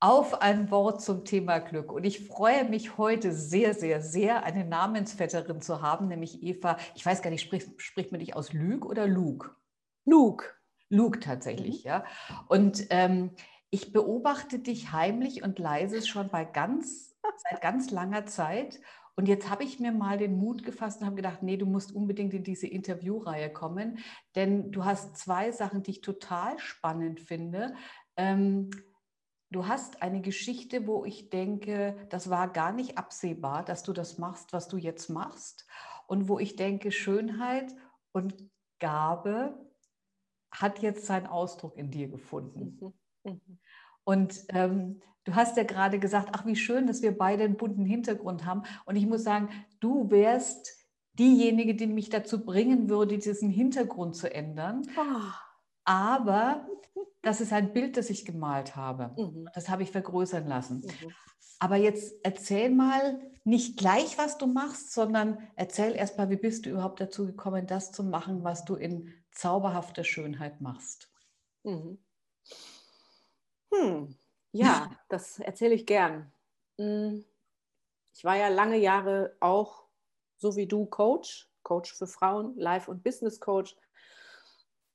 auf ein Wort zum Thema Glück. Und ich freue mich heute sehr, sehr, sehr, eine Namensvetterin zu haben, nämlich Eva. Ich weiß gar nicht, spricht, spricht man dich aus Lüg oder Luke? Luke. Luke tatsächlich, mhm. ja. Und ähm, ich beobachte dich heimlich und leise schon bei ganz, seit ganz langer Zeit. Und jetzt habe ich mir mal den Mut gefasst und habe gedacht, nee, du musst unbedingt in diese Interviewreihe kommen, denn du hast zwei Sachen, die ich total spannend finde. Ähm, du hast eine Geschichte, wo ich denke, das war gar nicht absehbar, dass du das machst, was du jetzt machst. Und wo ich denke, Schönheit und Gabe hat jetzt seinen Ausdruck in dir gefunden. Mhm. Mhm. Und ähm, du hast ja gerade gesagt, ach, wie schön, dass wir beide einen bunten Hintergrund haben. Und ich muss sagen, du wärst diejenige, die mich dazu bringen würde, diesen Hintergrund zu ändern. Oh. Aber das ist ein Bild, das ich gemalt habe. Mhm. Das habe ich vergrößern lassen. Mhm. Aber jetzt erzähl mal nicht gleich, was du machst, sondern erzähl erst mal, wie bist du überhaupt dazu gekommen, das zu machen, was du in zauberhafter Schönheit machst. Mhm. Hm. Ja, das erzähle ich gern. Hm. Ich war ja lange Jahre auch, so wie du, Coach, Coach für Frauen, Life- und Business Coach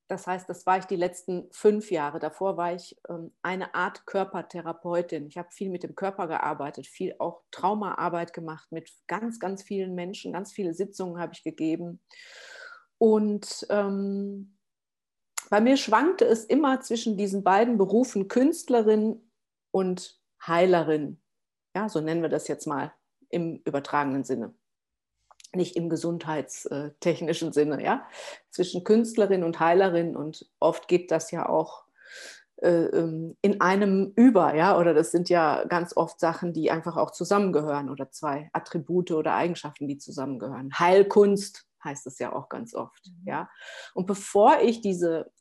das heißt, das war ich die letzten fünf Jahre. Davor war ich ähm, eine Art Körpertherapeutin. Ich habe viel mit dem Körper gearbeitet, viel auch Traumaarbeit gemacht mit ganz, ganz vielen Menschen. Ganz viele Sitzungen habe ich gegeben. Und ähm, bei mir schwankte es immer zwischen diesen beiden Berufen Künstlerin und Heilerin. Ja, so nennen wir das jetzt mal im übertragenen Sinne nicht im gesundheitstechnischen Sinne, ja, zwischen Künstlerin und Heilerin und oft geht das ja auch äh, ähm, in einem über, ja, oder das sind ja ganz oft Sachen, die einfach auch zusammengehören oder zwei Attribute oder Eigenschaften, die zusammengehören. Heilkunst heißt es ja auch ganz oft, mhm. ja. Und bevor ich diese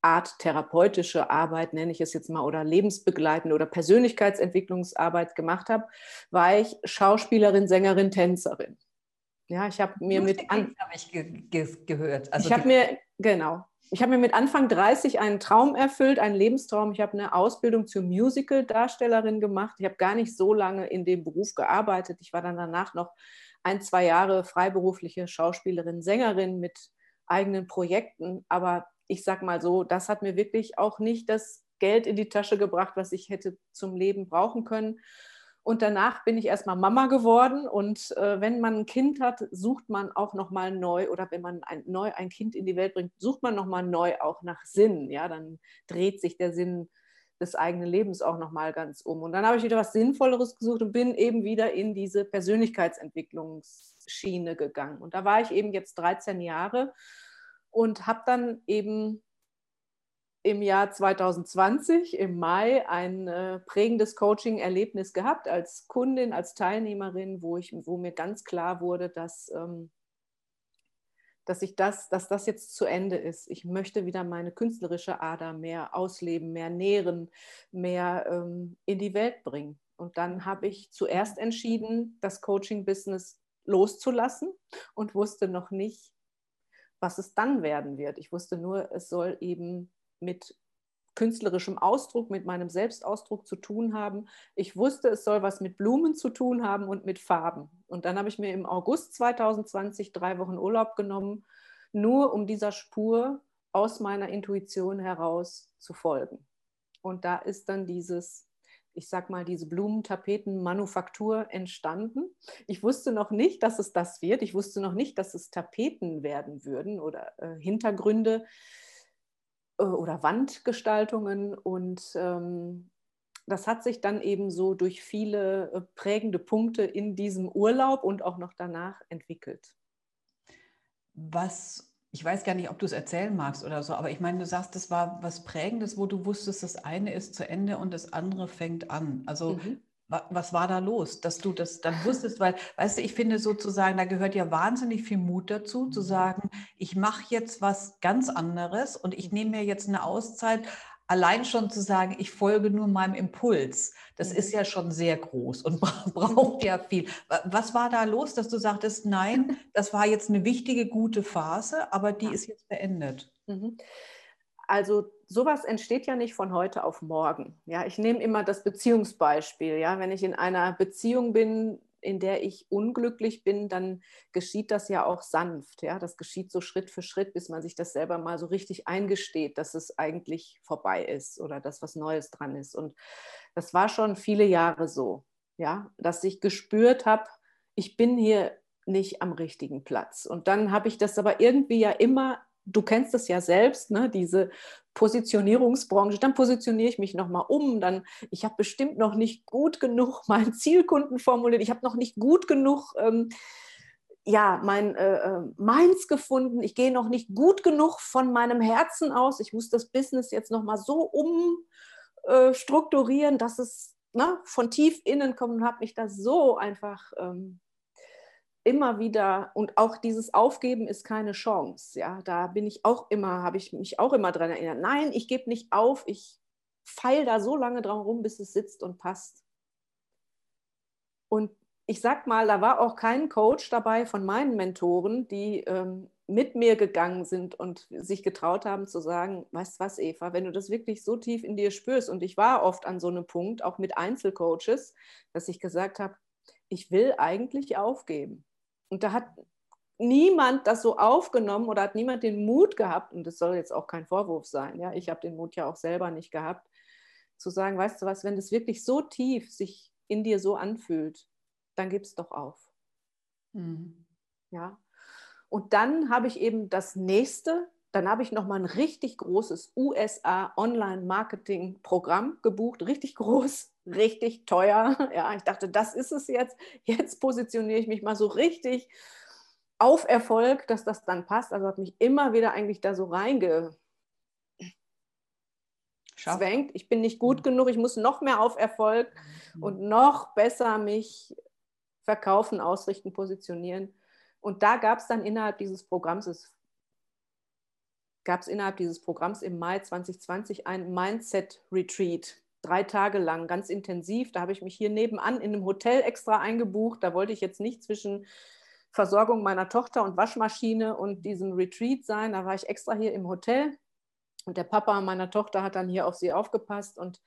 Art therapeutische Arbeit, nenne ich es jetzt mal, oder lebensbegleitende oder Persönlichkeitsentwicklungsarbeit gemacht habe, war ich Schauspielerin, Sängerin, Tänzerin. Ja, ich habe mir mit an habe ich ge ge gehört. Also ich habe mir genau. Ich habe mir mit Anfang 30 einen Traum erfüllt, einen Lebenstraum. Ich habe eine Ausbildung zur Musical-Darstellerin gemacht. Ich habe gar nicht so lange in dem Beruf gearbeitet. Ich war dann danach noch ein, zwei Jahre freiberufliche Schauspielerin, Sängerin mit eigenen Projekten. Aber ich sage mal so, das hat mir wirklich auch nicht das Geld in die Tasche gebracht, was ich hätte zum Leben brauchen können. Und danach bin ich erstmal Mama geworden. Und äh, wenn man ein Kind hat, sucht man auch nochmal neu, oder wenn man ein, neu ein Kind in die Welt bringt, sucht man nochmal neu auch nach Sinn. Ja, dann dreht sich der Sinn des eigenen Lebens auch nochmal ganz um. Und dann habe ich wieder was Sinnvolleres gesucht und bin eben wieder in diese Persönlichkeitsentwicklungsschiene gegangen. Und da war ich eben jetzt 13 Jahre und habe dann eben im Jahr 2020 im Mai ein äh, prägendes Coaching-Erlebnis gehabt als Kundin, als Teilnehmerin, wo, ich, wo mir ganz klar wurde, dass, ähm, dass, ich das, dass das jetzt zu Ende ist. Ich möchte wieder meine künstlerische Ader mehr ausleben, mehr nähren, mehr ähm, in die Welt bringen. Und dann habe ich zuerst entschieden, das Coaching-Business loszulassen und wusste noch nicht, was es dann werden wird. Ich wusste nur, es soll eben mit künstlerischem Ausdruck, mit meinem Selbstausdruck zu tun haben. Ich wusste, es soll was mit Blumen zu tun haben und mit Farben. Und dann habe ich mir im August 2020 drei Wochen Urlaub genommen, nur um dieser Spur aus meiner Intuition heraus zu folgen. Und da ist dann dieses, ich sag mal, diese Blumentapeten-Manufaktur entstanden. Ich wusste noch nicht, dass es das wird. Ich wusste noch nicht, dass es Tapeten werden würden oder äh, Hintergründe oder Wandgestaltungen und ähm, das hat sich dann eben so durch viele äh, prägende Punkte in diesem Urlaub und auch noch danach entwickelt. Was, ich weiß gar nicht, ob du es erzählen magst oder so, aber ich meine, du sagst, das war was Prägendes, wo du wusstest, das eine ist zu Ende und das andere fängt an. Also mhm was war da los, dass du das dann wusstest? Weil, weißt du, ich finde sozusagen, da gehört ja wahnsinnig viel Mut dazu, zu mhm. sagen, ich mache jetzt was ganz anderes und ich nehme mir jetzt eine Auszeit. Allein schon zu sagen, ich folge nur meinem Impuls, das ist mhm. ja schon sehr groß und braucht ja viel. Was war da los, dass du sagtest, nein, das war jetzt eine wichtige, gute Phase, aber die ist jetzt beendet? Mhm. Also sowas entsteht ja nicht von heute auf morgen. Ja, ich nehme immer das Beziehungsbeispiel. Ja, wenn ich in einer Beziehung bin, in der ich unglücklich bin, dann geschieht das ja auch sanft. Ja, das geschieht so Schritt für Schritt, bis man sich das selber mal so richtig eingesteht, dass es eigentlich vorbei ist oder dass was Neues dran ist. Und das war schon viele Jahre so. Ja, dass ich gespürt habe, ich bin hier nicht am richtigen Platz. Und dann habe ich das aber irgendwie ja immer du kennst es ja selbst, ne, diese Positionierungsbranche, dann positioniere ich mich nochmal um, dann, ich habe bestimmt noch nicht gut genug meinen Zielkunden formuliert, ich habe noch nicht gut genug ähm, ja, mein äh, äh Meins gefunden, ich gehe noch nicht gut genug von meinem Herzen aus, ich muss das Business jetzt nochmal so umstrukturieren, äh, dass es ne, von tief innen kommt und habe mich da so einfach ähm, immer wieder und auch dieses Aufgeben ist keine Chance. Ja, da bin ich auch immer, habe ich mich auch immer dran erinnert. Nein, ich gebe nicht auf, ich feil da so lange dran rum, bis es sitzt und passt. Und ich sag mal, da war auch kein Coach dabei von meinen Mentoren, die ähm, mit mir gegangen sind und sich getraut haben zu sagen, weißt was, Eva, wenn du das wirklich so tief in dir spürst, und ich war oft an so einem Punkt, auch mit Einzelcoaches, dass ich gesagt habe, ich will eigentlich aufgeben. Und da hat niemand das so aufgenommen oder hat niemand den Mut gehabt, und das soll jetzt auch kein Vorwurf sein, ja, ich habe den Mut ja auch selber nicht gehabt, zu sagen, weißt du was, wenn das wirklich so tief sich in dir so anfühlt, dann gib es doch auf. Mhm. Ja. Und dann habe ich eben das nächste, dann habe ich nochmal ein richtig großes USA Online-Marketing-Programm gebucht, richtig groß, richtig teuer. Ja, ich dachte, das ist es jetzt. Jetzt positioniere ich mich mal so richtig auf Erfolg, dass das dann passt. Also hat mich immer wieder eigentlich da so reingezwängt. Ich bin nicht gut mhm. genug, ich muss noch mehr auf Erfolg mhm. und noch besser mich verkaufen, ausrichten, positionieren. Und da gab es dann innerhalb dieses Programms, es gab es innerhalb dieses Programms im Mai 2020 ein Mindset Retreat drei Tage lang, ganz intensiv. Da habe ich mich hier nebenan in einem Hotel extra eingebucht. Da wollte ich jetzt nicht zwischen Versorgung meiner Tochter und Waschmaschine und diesem Retreat sein. Da war ich extra hier im Hotel und der Papa meiner Tochter hat dann hier auf sie aufgepasst und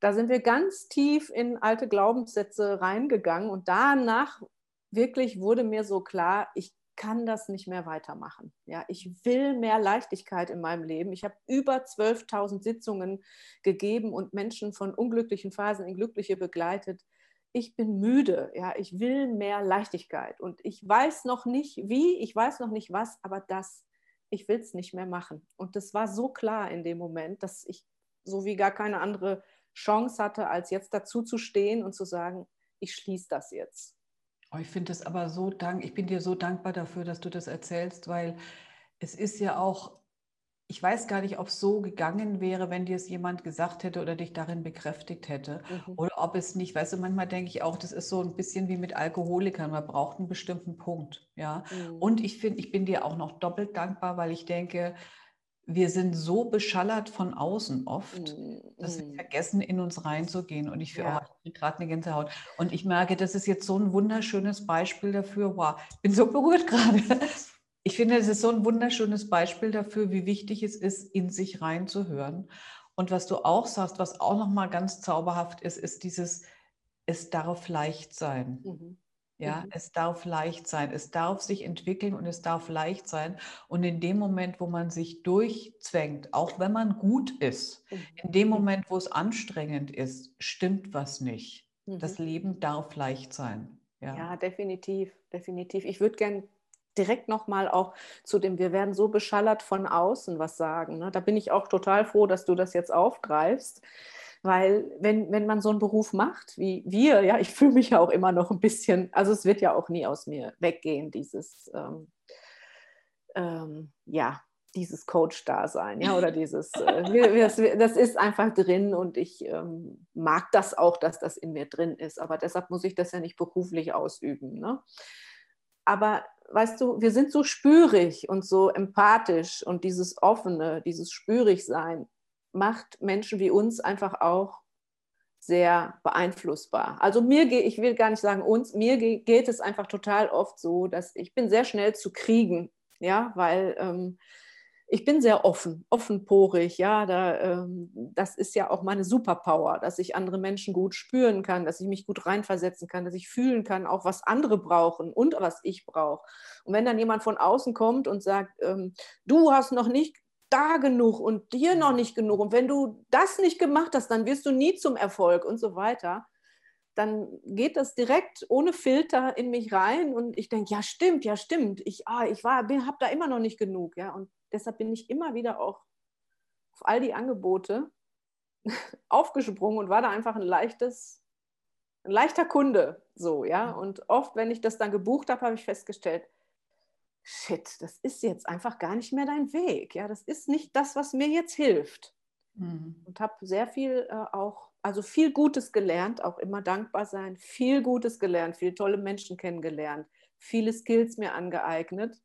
da sind wir ganz tief in alte Glaubenssätze reingegangen und danach wirklich wurde mir so klar, ich kann das nicht mehr weitermachen. Ja, ich will mehr Leichtigkeit in meinem Leben. Ich habe über 12.000 Sitzungen gegeben und Menschen von unglücklichen Phasen in glückliche begleitet. Ich bin müde. Ja, ich will mehr Leichtigkeit und ich weiß noch nicht wie, ich weiß noch nicht was, aber das, ich will es nicht mehr machen. Und das war so klar in dem Moment, dass ich so wie gar keine andere Chance hatte, als jetzt dazu zu stehen und zu sagen, ich schließe das jetzt. Oh, ich finde es aber so dank, ich bin dir so dankbar dafür, dass du das erzählst, weil es ist ja auch, ich weiß gar nicht, ob es so gegangen wäre, wenn dir es jemand gesagt hätte oder dich darin bekräftigt hätte. Mhm. Oder ob es nicht, weißt du, manchmal denke ich auch, das ist so ein bisschen wie mit Alkoholikern, man braucht einen bestimmten Punkt. Ja. Mhm. Und ich finde, ich bin dir auch noch doppelt dankbar, weil ich denke, wir sind so beschallert von außen oft, dass wir mm. vergessen, in uns reinzugehen. Und ich ja. oh, gerade eine Gänsehaut. Und ich merke, das ist jetzt so ein wunderschönes Beispiel dafür. Wow, ich bin so berührt gerade. Ich finde, es ist so ein wunderschönes Beispiel dafür, wie wichtig es ist, in sich reinzuhören. Und was du auch sagst, was auch nochmal ganz zauberhaft ist, ist dieses, es darf leicht sein. Mhm. Ja, mhm. es darf leicht sein, es darf sich entwickeln und es darf leicht sein. Und in dem Moment, wo man sich durchzwängt, auch wenn man gut ist, mhm. in dem. Moment, wo es anstrengend ist, stimmt was nicht. Mhm. Das Leben darf leicht sein. Ja, ja definitiv, definitiv. Ich würde gerne direkt nochmal auch zu dem, wir werden so beschallert von außen was sagen. Ne? Da bin ich auch total froh, dass du das jetzt aufgreifst. Weil wenn, wenn man so einen Beruf macht, wie wir, ja, ich fühle mich ja auch immer noch ein bisschen, also es wird ja auch nie aus mir weggehen, dieses, ähm, ähm, ja, dieses Coach-Dasein, ja, oder dieses, äh, das, ist einfach drin und ich ähm, mag das auch, dass das in mir drin ist, aber deshalb muss ich das ja nicht beruflich ausüben. Ne? Aber weißt du, wir sind so spürig und so empathisch und dieses offene, dieses spürig sein, macht Menschen wie uns einfach auch sehr beeinflussbar. Also mir geht, ich will gar nicht sagen uns, mir geht es einfach total oft so, dass ich bin sehr schnell zu kriegen, ja, weil ähm, ich bin sehr offen, offenporig, ja, da, ähm, das ist ja auch meine Superpower, dass ich andere Menschen gut spüren kann, dass ich mich gut reinversetzen kann, dass ich fühlen kann, auch was andere brauchen und was ich brauche. Und wenn dann jemand von außen kommt und sagt, ähm, du hast noch nicht da genug und hier noch nicht genug. Und wenn du das nicht gemacht hast, dann wirst du nie zum Erfolg und so weiter, dann geht das direkt ohne Filter in mich rein und ich denke, ja stimmt, ja stimmt, ich, ah, ich habe da immer noch nicht genug, ja. Und deshalb bin ich immer wieder auch auf all die Angebote aufgesprungen und war da einfach ein leichtes, ein leichter Kunde. So, ja. Und oft, wenn ich das dann gebucht habe, habe ich festgestellt, shit, das ist jetzt einfach gar nicht mehr dein Weg. Ja, das ist nicht das, was mir jetzt hilft. Mhm. Und habe sehr viel äh, auch, also viel Gutes gelernt, auch immer dankbar sein, viel Gutes gelernt, viele tolle Menschen kennengelernt, viele Skills mir angeeignet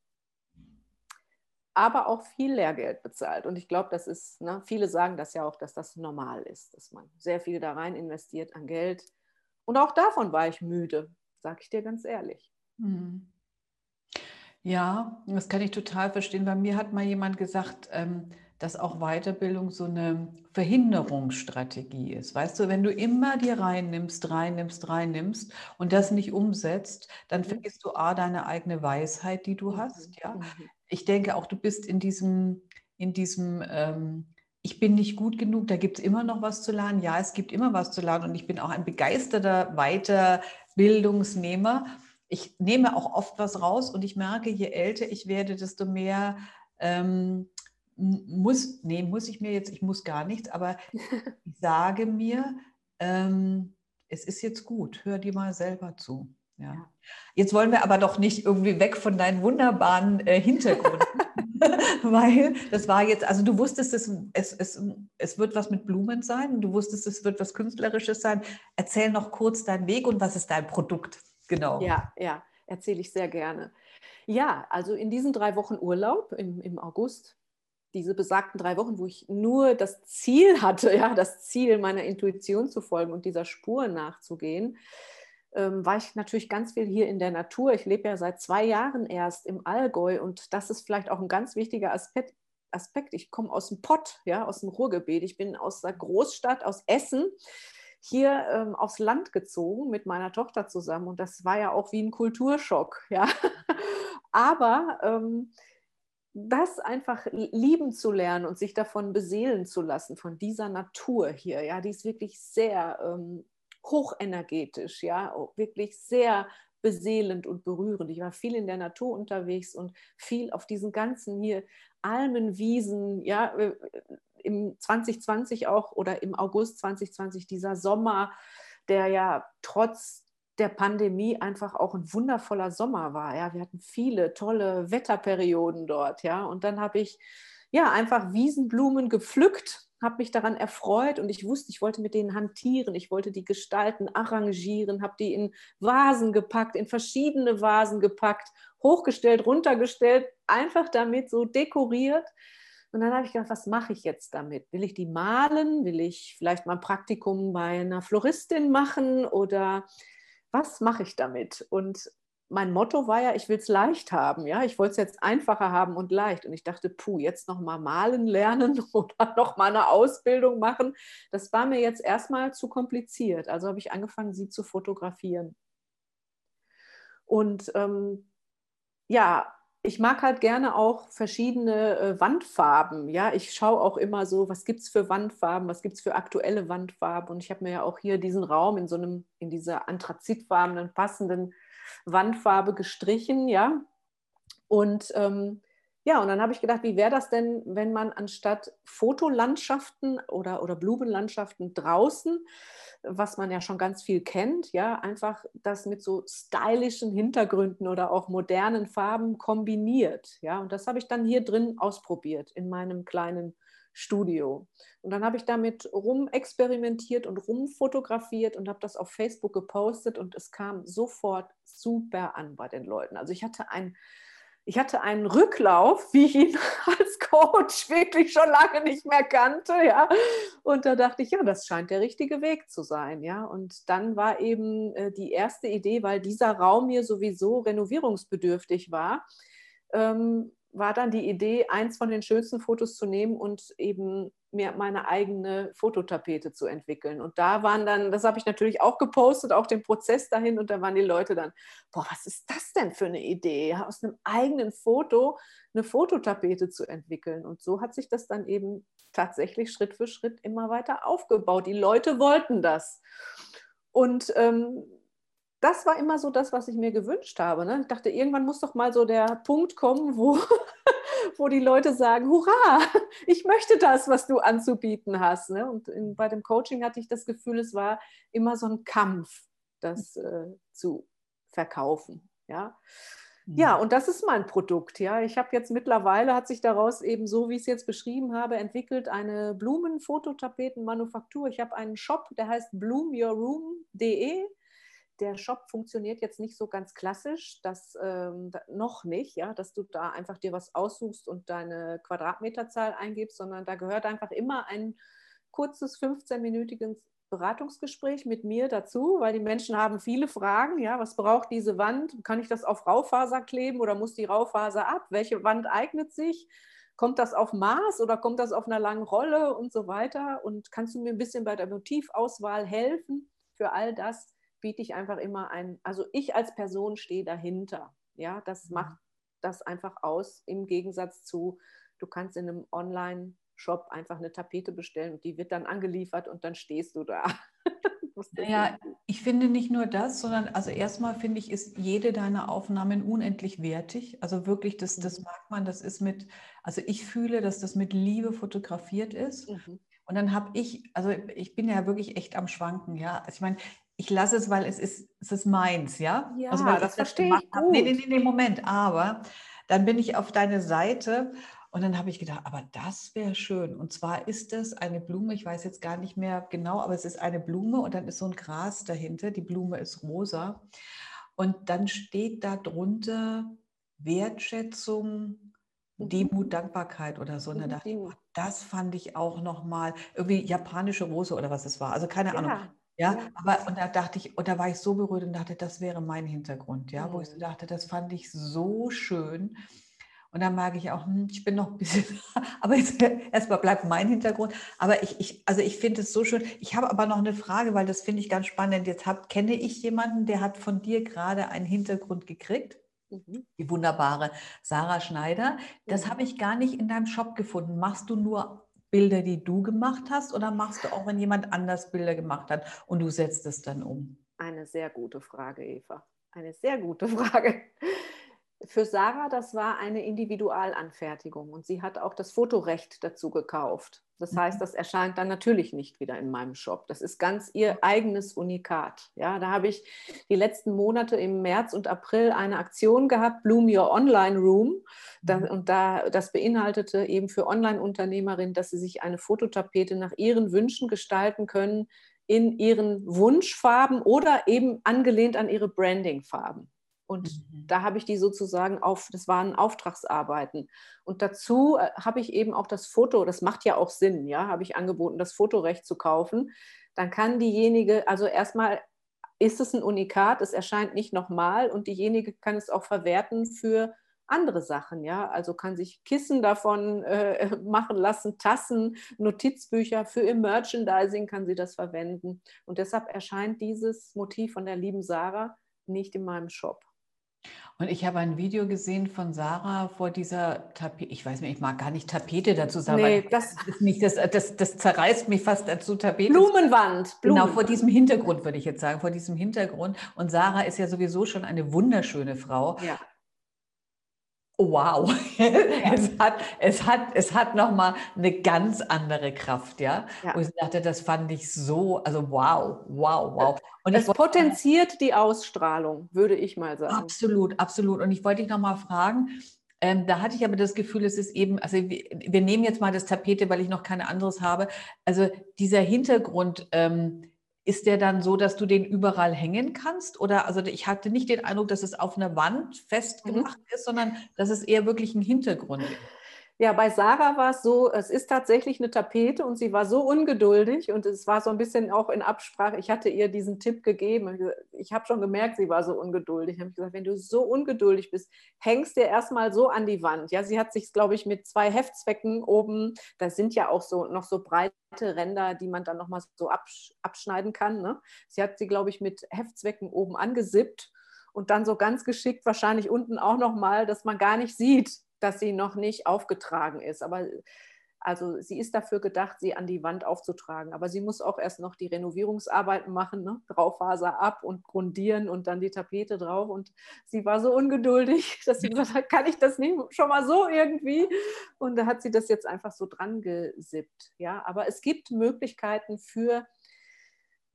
aber auch viel Lehrgeld bezahlt. Und ich glaube, das ist, ne, viele sagen das ja auch, dass das normal ist, dass man sehr viel da rein investiert an Geld. Und auch davon war ich müde, sage ich dir ganz ehrlich. Mhm. Ja, das kann ich total verstehen. Bei mir hat mal jemand gesagt, ähm, dass auch Weiterbildung so eine Verhinderungsstrategie ist. Weißt du, wenn du immer dir reinnimmst, reinnimmst, reinnimmst und das nicht umsetzt, dann mhm. vergisst du A, deine eigene Weisheit, die du mhm. hast. Ja? Mhm ich denke auch, du bist in diesem, in diesem ähm, ich bin nicht gut genug, da gibt es immer noch was zu lernen. Ja, es gibt immer was zu lernen und ich bin auch ein begeisterter Weiterbildungsnehmer. Ich nehme auch oft was raus und ich merke, je älter ich werde, desto mehr ähm, muss, nee, muss ich mir jetzt, ich muss gar nichts, aber ich sage mir, ähm, es ist jetzt gut, hör dir mal selber zu. Ja. Jetzt wollen wir aber doch nicht irgendwie weg von deinen wunderbaren äh, Hintergründen, weil das war jetzt, also du wusstest, es, es, es, es wird was mit Blumen sein, du wusstest, es wird was Künstlerisches sein. Erzähl noch kurz deinen Weg und was ist dein Produkt? Genau. Ja, ja, erzähle ich sehr gerne. Ja, also in diesen drei Wochen Urlaub im, im August, diese besagten drei Wochen, wo ich nur das Ziel hatte, ja, das Ziel meiner Intuition zu folgen und dieser Spur nachzugehen, ähm, war ich natürlich ganz viel hier in der Natur. Ich lebe ja seit zwei Jahren erst im Allgäu und das ist vielleicht auch ein ganz wichtiger Aspekt. Aspekt. Ich komme aus dem Pott, ja, aus dem Ruhrgebiet. Ich bin aus der Großstadt, aus Essen, hier ähm, aufs Land gezogen mit meiner Tochter zusammen und das war ja auch wie ein Kulturschock, ja. Aber ähm, das einfach lieben zu lernen und sich davon beseelen zu lassen, von dieser Natur hier, ja, die ist wirklich sehr ähm, hochenergetisch, ja, wirklich sehr beseelend und berührend. Ich war viel in der Natur unterwegs und viel auf diesen ganzen hier Almenwiesen, ja, äh, im 2020 auch oder im August 2020 dieser Sommer, der ja trotz der Pandemie einfach auch ein wundervoller Sommer war. Ja, wir hatten viele tolle Wetterperioden dort, ja, und dann habe ich ja einfach Wiesenblumen gepflückt habe mich daran erfreut und ich wusste, ich wollte mit denen hantieren, ich wollte die gestalten, arrangieren, habe die in Vasen gepackt, in verschiedene Vasen gepackt, hochgestellt, runtergestellt, einfach damit so dekoriert. Und dann habe ich gedacht, was mache ich jetzt damit? Will ich die malen? Will ich vielleicht mal ein Praktikum bei einer Floristin machen? Oder was mache ich damit? Und mein Motto war ja, ich will es leicht haben. Ja, ich wollte es jetzt einfacher haben und leicht. Und ich dachte, puh, jetzt noch mal malen lernen oder noch mal eine Ausbildung machen. Das war mir jetzt erstmal zu kompliziert. Also habe ich angefangen, sie zu fotografieren. Und ähm, ja, ich mag halt gerne auch verschiedene äh, Wandfarben. Ja, ich schaue auch immer so, was gibt es für Wandfarben, was gibt es für aktuelle Wandfarben. Und ich habe mir ja auch hier diesen Raum in so einem, in dieser anthrazitfarbenen, passenden Wandfarbe gestrichen, ja. Und ähm, ja, und dann habe ich gedacht, wie wäre das denn, wenn man anstatt Fotolandschaften oder, oder Blumenlandschaften draußen, was man ja schon ganz viel kennt, ja, einfach das mit so stylischen Hintergründen oder auch modernen Farben kombiniert. Ja, und das habe ich dann hier drin ausprobiert in meinem kleinen Studio. Und dann habe ich damit rumexperimentiert und rumfotografiert und habe das auf Facebook gepostet und es kam sofort super an bei den Leuten. Also ich hatte ein ich hatte einen Rücklauf, wie ich ihn als Coach wirklich schon lange nicht mehr kannte, ja. Und da dachte ich, ja, das scheint der richtige Weg zu sein, ja. Und dann war eben äh, die erste Idee, weil dieser Raum hier sowieso renovierungsbedürftig war, ähm, war dann die Idee, eins von den schönsten Fotos zu nehmen und eben mir meine eigene Fototapete zu entwickeln. Und da waren dann, das habe ich natürlich auch gepostet, auch den Prozess dahin. Und da waren die Leute dann, boah, was ist das denn für eine Idee, aus einem eigenen Foto eine Fototapete zu entwickeln. Und so hat sich das dann eben tatsächlich Schritt für Schritt immer weiter aufgebaut. Die Leute wollten das. Und ähm, das war immer so das, was ich mir gewünscht habe. Ne? Ich dachte, irgendwann muss doch mal so der Punkt kommen, wo, wo die Leute sagen, hurra, ich möchte das, was du anzubieten hast. Ne? Und in, bei dem Coaching hatte ich das Gefühl, es war immer so ein Kampf, das äh, zu verkaufen. Ja? Ja, mhm. und das ist mein Produkt. Ja, ich habe jetzt mittlerweile hat sich daraus eben so, wie ich es jetzt beschrieben habe, entwickelt eine Blumenfototapetenmanufaktur. Ich habe einen Shop, der heißt bloomyourroom.de der Shop funktioniert jetzt nicht so ganz klassisch, das ähm, noch nicht, ja, dass du da einfach dir was aussuchst und deine Quadratmeterzahl eingibst, sondern da gehört einfach immer ein kurzes 15-minütiges Beratungsgespräch mit mir dazu, weil die Menschen haben viele Fragen. Ja, was braucht diese Wand? Kann ich das auf Raufaser kleben oder muss die Raufaser ab? Welche Wand eignet sich? Kommt das auf Maß oder kommt das auf einer langen Rolle und so weiter? Und kannst du mir ein bisschen bei der Motivauswahl helfen? Für all das biete ich einfach immer ein, also ich als Person stehe dahinter. Ja, das mhm. macht das einfach aus im Gegensatz zu, du kannst in einem Online-Shop einfach eine Tapete bestellen und die wird dann angeliefert und dann stehst du da. Ja, ich finde nicht nur das, sondern also erstmal finde ich, ist jede deiner Aufnahmen unendlich wertig. Also wirklich, das, das mhm. mag man, das ist mit, also ich fühle, dass das mit Liebe fotografiert ist. Mhm. Und dann habe ich, also ich bin ja wirklich echt am Schwanken, ja. Also ich meine, ich lasse es, weil es ist, es ist meins, ja? Ja, also, das verstehe ich gut. Nee, nee, nee, nee, Moment, aber dann bin ich auf deine Seite und dann habe ich gedacht, aber das wäre schön. Und zwar ist es eine Blume, ich weiß jetzt gar nicht mehr genau, aber es ist eine Blume und dann ist so ein Gras dahinter. Die Blume ist rosa. Und dann steht da drunter Wertschätzung, mhm. Demut, Dankbarkeit oder so. Und dann dachte ich, oh, das fand ich auch nochmal, irgendwie japanische Rose oder was es war. Also keine ja. Ahnung. Ja, aber und da dachte ich, und da war ich so berührt und dachte, das wäre mein Hintergrund, ja, mhm. wo ich so mhm. dachte, das fand ich so schön. Und dann mag ich auch, hm, ich bin noch ein bisschen, aber erstmal bleibt mein Hintergrund. Aber ich, ich also ich finde es so schön. Ich habe aber noch eine Frage, weil das finde ich ganz spannend. Jetzt hab, kenne ich jemanden, der hat von dir gerade einen Hintergrund gekriegt. Mhm. Die wunderbare Sarah Schneider. Das mhm. habe ich gar nicht in deinem Shop gefunden. Machst du nur Bilder, die du gemacht hast, oder machst du auch, wenn jemand anders Bilder gemacht hat und du setzt es dann um? Eine sehr gute Frage, Eva. Eine sehr gute Frage. Für Sarah, das war eine Individualanfertigung und sie hat auch das Fotorecht dazu gekauft. Das mhm. heißt, das erscheint dann natürlich nicht wieder in meinem Shop. Das ist ganz ihr eigenes Unikat. Ja, da habe ich die letzten Monate im März und April eine Aktion gehabt, Bloom Your Online Room. Da, mhm. und da, das beinhaltete eben für Online-Unternehmerinnen, dass sie sich eine Fototapete nach ihren Wünschen gestalten können, in ihren Wunschfarben oder eben angelehnt an ihre Branding-Farben. Und mhm. da habe ich die sozusagen auf, das waren Auftragsarbeiten. Und dazu äh, habe ich eben auch das Foto, das macht ja auch Sinn, ja, habe ich angeboten, das Fotorecht zu kaufen. Dann kann diejenige, also erstmal ist es ein Unikat, es erscheint nicht nochmal und diejenige kann es auch verwerten für andere Sachen, ja. Also kann sich Kissen davon äh, machen lassen, Tassen, Notizbücher für ihr Merchandising kann sie das verwenden. Und deshalb erscheint dieses Motiv von der lieben Sarah nicht in meinem Shop. Und ich habe ein Video gesehen von Sarah vor dieser Tapete. Ich weiß nicht, ich mag gar nicht Tapete dazu sagen. Nee, das, ist nicht, das, das, das zerreißt mich fast dazu, Tapete. Blumenwand. Blumenwand. Genau, vor diesem Hintergrund würde ich jetzt sagen, vor diesem Hintergrund. Und Sarah ist ja sowieso schon eine wunderschöne Frau. Ja wow, es hat, es hat, es hat nochmal eine ganz andere Kraft, ja? ja. Und ich dachte, das fand ich so, also wow, wow, wow. Und es potenziert die Ausstrahlung, würde ich mal sagen. Absolut, absolut. Und ich wollte dich nochmal fragen, ähm, da hatte ich aber das Gefühl, es ist eben, also wir, wir, nehmen jetzt mal das Tapete, weil ich noch kein anderes habe. Also dieser Hintergrund, ähm, ist der dann so, dass du den überall hängen kannst? Oder also ich hatte nicht den Eindruck, dass es auf einer Wand festgemacht mhm. ist, sondern dass es eher wirklich ein Hintergrund ist. Ja, bei Sarah war es so, es ist tatsächlich eine Tapete und sie war so ungeduldig und es war so ein bisschen auch in Absprache. Ich hatte ihr diesen Tipp gegeben. Ich habe schon gemerkt, sie war so ungeduldig. Ich habe gesagt, wenn du so ungeduldig bist, hängst dir erstmal so an die Wand. Ja, sie hat sich, glaube ich, mit zwei Heftzwecken oben, das sind ja auch so noch so breite Ränder, die man dann nochmal so absch abschneiden kann. Ne? Sie hat sie, glaube ich, mit Heftzwecken oben angesippt und dann so ganz geschickt wahrscheinlich unten auch nochmal, dass man gar nicht sieht, dass sie noch nicht aufgetragen ist. Aber also sie ist dafür gedacht, sie an die Wand aufzutragen. Aber sie muss auch erst noch die Renovierungsarbeiten machen, ne? Graufaser ab und grundieren und dann die Tapete drauf. Und sie war so ungeduldig, dass sie gesagt hat, kann ich das nicht schon mal so irgendwie? Und da hat sie das jetzt einfach so dran gesippt. Ja, aber es gibt Möglichkeiten für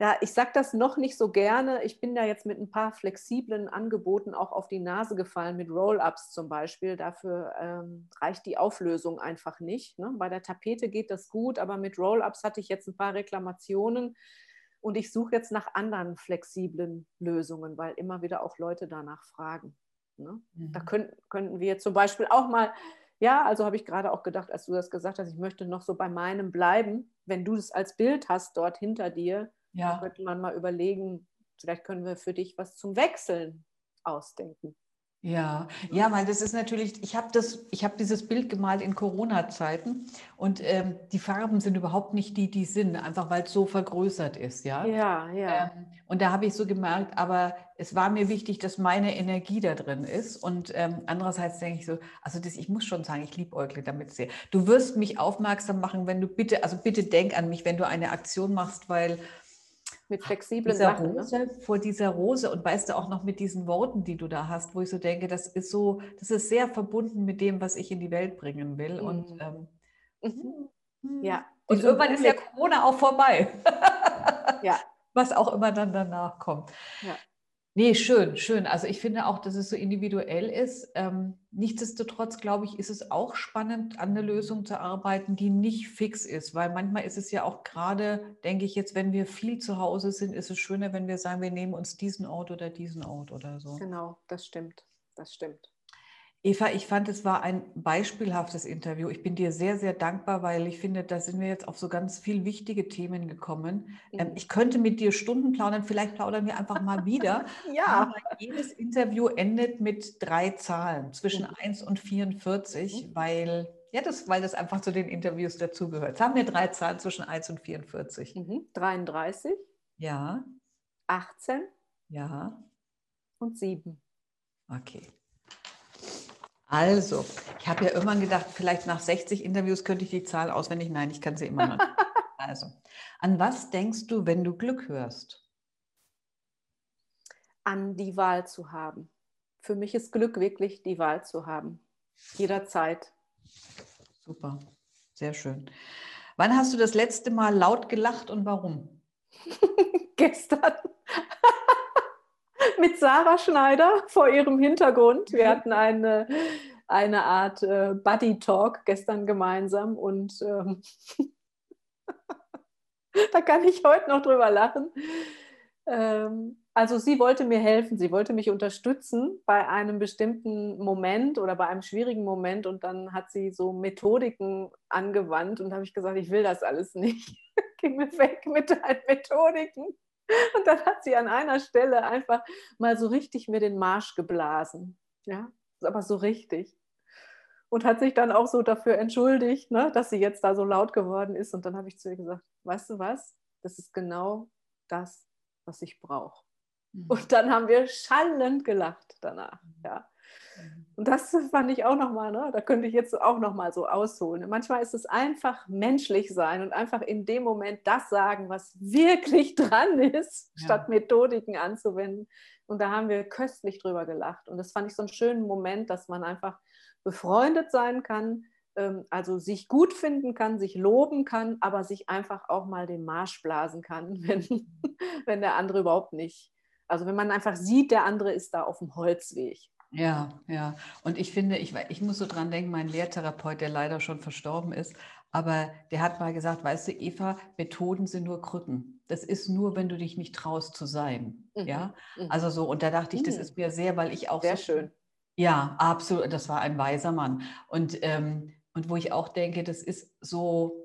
ja, ich sage das noch nicht so gerne. Ich bin da jetzt mit ein paar flexiblen Angeboten auch auf die Nase gefallen, mit Roll-ups zum Beispiel. Dafür ähm, reicht die Auflösung einfach nicht. Ne? Bei der Tapete geht das gut, aber mit Roll-ups hatte ich jetzt ein paar Reklamationen und ich suche jetzt nach anderen flexiblen Lösungen, weil immer wieder auch Leute danach fragen. Ne? Mhm. Da können, könnten wir zum Beispiel auch mal ja, also habe ich gerade auch gedacht, als du das gesagt hast, ich möchte noch so bei meinem bleiben. Wenn du das als Bild hast dort hinter dir, ja. könnte man mal überlegen, vielleicht können wir für dich was zum Wechseln ausdenken. Ja, ja, weil das ist natürlich, ich habe das, ich habe dieses Bild gemalt in Corona-Zeiten und ähm, die Farben sind überhaupt nicht die, die sind, einfach weil es so vergrößert ist, ja. Ja, ja. Ähm, und da habe ich so gemerkt, aber es war mir wichtig, dass meine Energie da drin ist. Und ähm, andererseits denke ich so, also das, ich muss schon sagen, ich liebe Eugle damit sehr. Du wirst mich aufmerksam machen, wenn du bitte, also bitte denk an mich, wenn du eine Aktion machst, weil mit flexiblen Sachen. Ne? Rose, ne? Vor dieser Rose und weißt du auch noch mit diesen Worten, die du da hast, wo ich so denke, das ist so, das ist sehr verbunden mit dem, was ich in die Welt bringen will. Mhm. Und ähm, mhm. Hm. ja. Und so irgendwann ist ja Corona auch vorbei. ja. Was auch immer dann danach kommt. Ja. Nee, schön, schön. Also ich finde auch, dass es so individuell ist. Ähm, nichtsdestotrotz, glaube ich, ist es auch spannend, an einer Lösung zu arbeiten, die nicht fix ist. Weil manchmal ist es ja auch gerade, denke ich jetzt, wenn wir viel zu Hause sind, ist es schöner, wenn wir sagen, wir nehmen uns diesen Ort oder diesen Ort oder so. Genau, das stimmt. Das stimmt. Eva, ich fand, es war ein beispielhaftes Interview. Ich bin dir sehr, sehr dankbar, weil ich finde, da sind wir jetzt auf so ganz viel wichtige Themen gekommen. Ähm, mhm. ich könnte mit dir Stunden plaudern, vielleicht plaudern wir einfach mal wieder. ja. Aber jedes Interview endet mit drei Zahlen, zwischen mhm. 1 und 44, mhm. weil, ja, das, weil das einfach zu den Interviews dazugehört. Jetzt haben wir drei Zahlen zwischen 1 und 44. Mhm. 33. Ja. 18. Ja. Und 7. Okay. Also, ich habe ja irgendwann gedacht, vielleicht nach 60 Interviews könnte ich die Zahl auswendig. Nein, ich kann sie immer noch. also, an was denkst du, wenn du Glück hörst? An die Wahl zu haben. Für mich ist Glück wirklich die Wahl zu haben. Jederzeit. Super, sehr schön. Wann hast du das letzte Mal laut gelacht und warum? Gestern mit Sarah Schneider vor ihrem Hintergrund. Wir hatten eine, eine Art äh, Buddy Talk gestern gemeinsam und ähm, da kann ich heute noch drüber lachen. Ähm, also sie wollte mir helfen, sie wollte mich unterstützen bei einem bestimmten Moment oder bei einem schwierigen Moment und dann hat sie so Methodiken angewandt und habe ich gesagt, ich will das alles nicht. Geh mir weg mit deinen Methodiken. Und dann hat sie an einer Stelle einfach mal so richtig mir den Marsch geblasen. Ja, aber so richtig. Und hat sich dann auch so dafür entschuldigt, ne, dass sie jetzt da so laut geworden ist. Und dann habe ich zu ihr gesagt, weißt du was, das ist genau das, was ich brauche. Mhm. Und dann haben wir schallend gelacht danach. Ja. Mhm. Und das fand ich auch nochmal, ne? da könnte ich jetzt auch nochmal so ausholen. Manchmal ist es einfach menschlich sein und einfach in dem Moment das sagen, was wirklich dran ist, ja. statt Methodiken anzuwenden. Und da haben wir köstlich drüber gelacht. Und das fand ich so einen schönen Moment, dass man einfach befreundet sein kann, ähm, also sich gut finden kann, sich loben kann, aber sich einfach auch mal den Marsch blasen kann, wenn, wenn der andere überhaupt nicht. Also wenn man einfach sieht, der andere ist da auf dem Holzweg. Ja, ja. Und ich finde, ich, ich muss so dran denken, mein Lehrtherapeut, der leider schon verstorben ist, aber der hat mal gesagt, weißt du, Eva, Methoden sind nur Krücken. Das ist nur, wenn du dich nicht traust zu sein. Mhm. Ja, mhm. also so, und da dachte ich, das mhm. ist mir sehr, weil ich auch sehr so, schön. Ja, absolut. Das war ein weiser Mann. Und ähm, und wo ich auch denke, das ist so,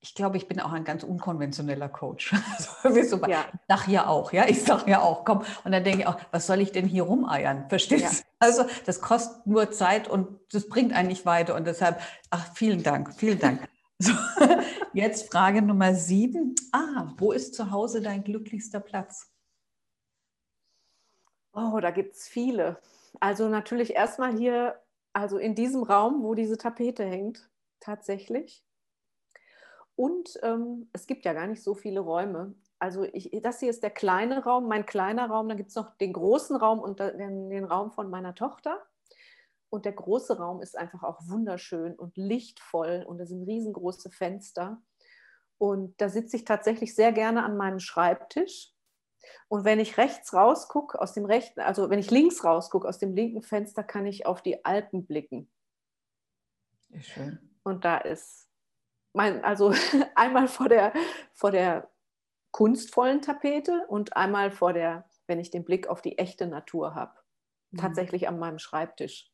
ich glaube, ich bin auch ein ganz unkonventioneller Coach. Also, ja. Ich sage ja auch, ja, ich sage ja auch, komm. Und dann denke ich auch, was soll ich denn hier rumeiern? Verstehst du? Ja. Also das kostet nur Zeit und das bringt eigentlich weiter. Und deshalb, ach, vielen Dank, vielen Dank. So, jetzt Frage Nummer sieben. Ah, wo ist zu Hause dein glücklichster Platz? Oh, da gibt es viele. Also natürlich erstmal hier, also in diesem Raum, wo diese Tapete hängt, tatsächlich. Und ähm, es gibt ja gar nicht so viele Räume. Also ich, das hier ist der kleine Raum, mein kleiner Raum. Dann gibt es noch den großen Raum und den, den Raum von meiner Tochter. Und der große Raum ist einfach auch wunderschön und lichtvoll und da sind riesengroße Fenster. Und da sitze ich tatsächlich sehr gerne an meinem Schreibtisch. Und wenn ich rechts rausgucke, aus dem rechten, also wenn ich links rausgucke, aus dem linken Fenster, kann ich auf die Alpen blicken. schön. Und da ist mein, also einmal vor der, vor der kunstvollen Tapete und einmal vor der, wenn ich den Blick auf die echte Natur habe. Mhm. Tatsächlich an meinem Schreibtisch.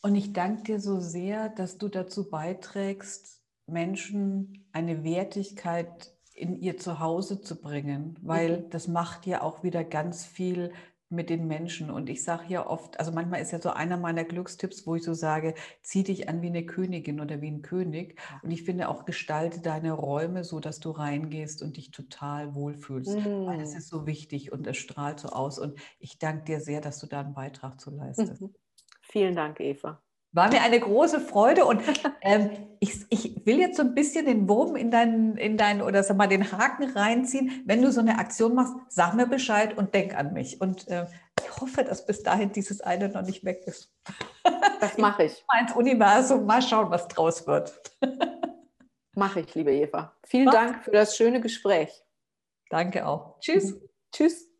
Und ich danke dir so sehr, dass du dazu beiträgst, Menschen eine Wertigkeit in ihr Zuhause zu bringen, weil mhm. das macht ja auch wieder ganz viel mit den Menschen. Und ich sage ja oft, also manchmal ist ja so einer meiner Glückstipps, wo ich so sage, zieh dich an wie eine Königin oder wie ein König. Und ich finde auch, gestalte deine Räume so, dass du reingehst und dich total wohlfühlst. Mhm. Weil es ist so wichtig und es strahlt so aus. Und ich danke dir sehr, dass du da einen Beitrag zu leistest. Mhm. Vielen Dank, Eva. War mir eine große Freude und ähm, ich, ich will jetzt so ein bisschen den Wurm in deinen, in deinen oder sag mal den Haken reinziehen. Wenn du so eine Aktion machst, sag mir Bescheid und denk an mich. Und äh, ich hoffe, dass bis dahin dieses eine noch nicht weg ist. Das mache ich. Ins Universum, mal schauen, was draus wird. Mache ich, liebe Eva. Vielen Mach's. Dank für das schöne Gespräch. Danke auch. Tschüss. Tschüss.